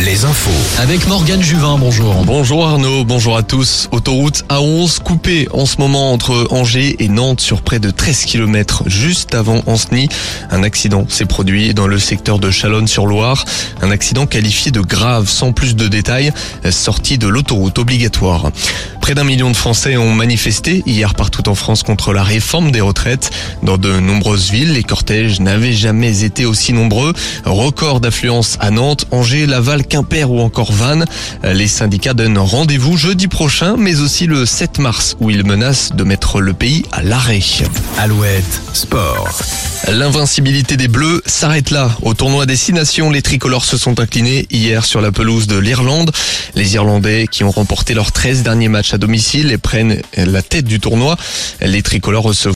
Les infos. Avec Morgane Juvin, bonjour. Bonjour Arnaud, bonjour à tous. Autoroute A11 coupée en ce moment entre Angers et Nantes sur près de 13 km juste avant Anceny. Un accident s'est produit dans le secteur de Chalonne-sur-Loire. Un accident qualifié de grave sans plus de détails, sorti de l'autoroute obligatoire. Près d'un million de Français ont manifesté hier partout en France contre la réforme des retraites. Dans de nombreuses villes, les cortèges n'avaient jamais été aussi nombreux. Record d'affluence à Nantes, Angers, Laval, Quimper ou encore Vannes. Les syndicats donnent rendez-vous jeudi prochain, mais aussi le 7 mars, où ils menacent de mettre le pays à l'arrêt. Alouette, sport. L'invincibilité des Bleus s'arrête là. Au tournoi des Six Nations, les tricolores se sont inclinés hier sur la pelouse de l'Irlande. Les Irlandais qui ont remporté leurs 13 derniers matchs à domicile et prennent la tête du tournoi. Les tricolores recevent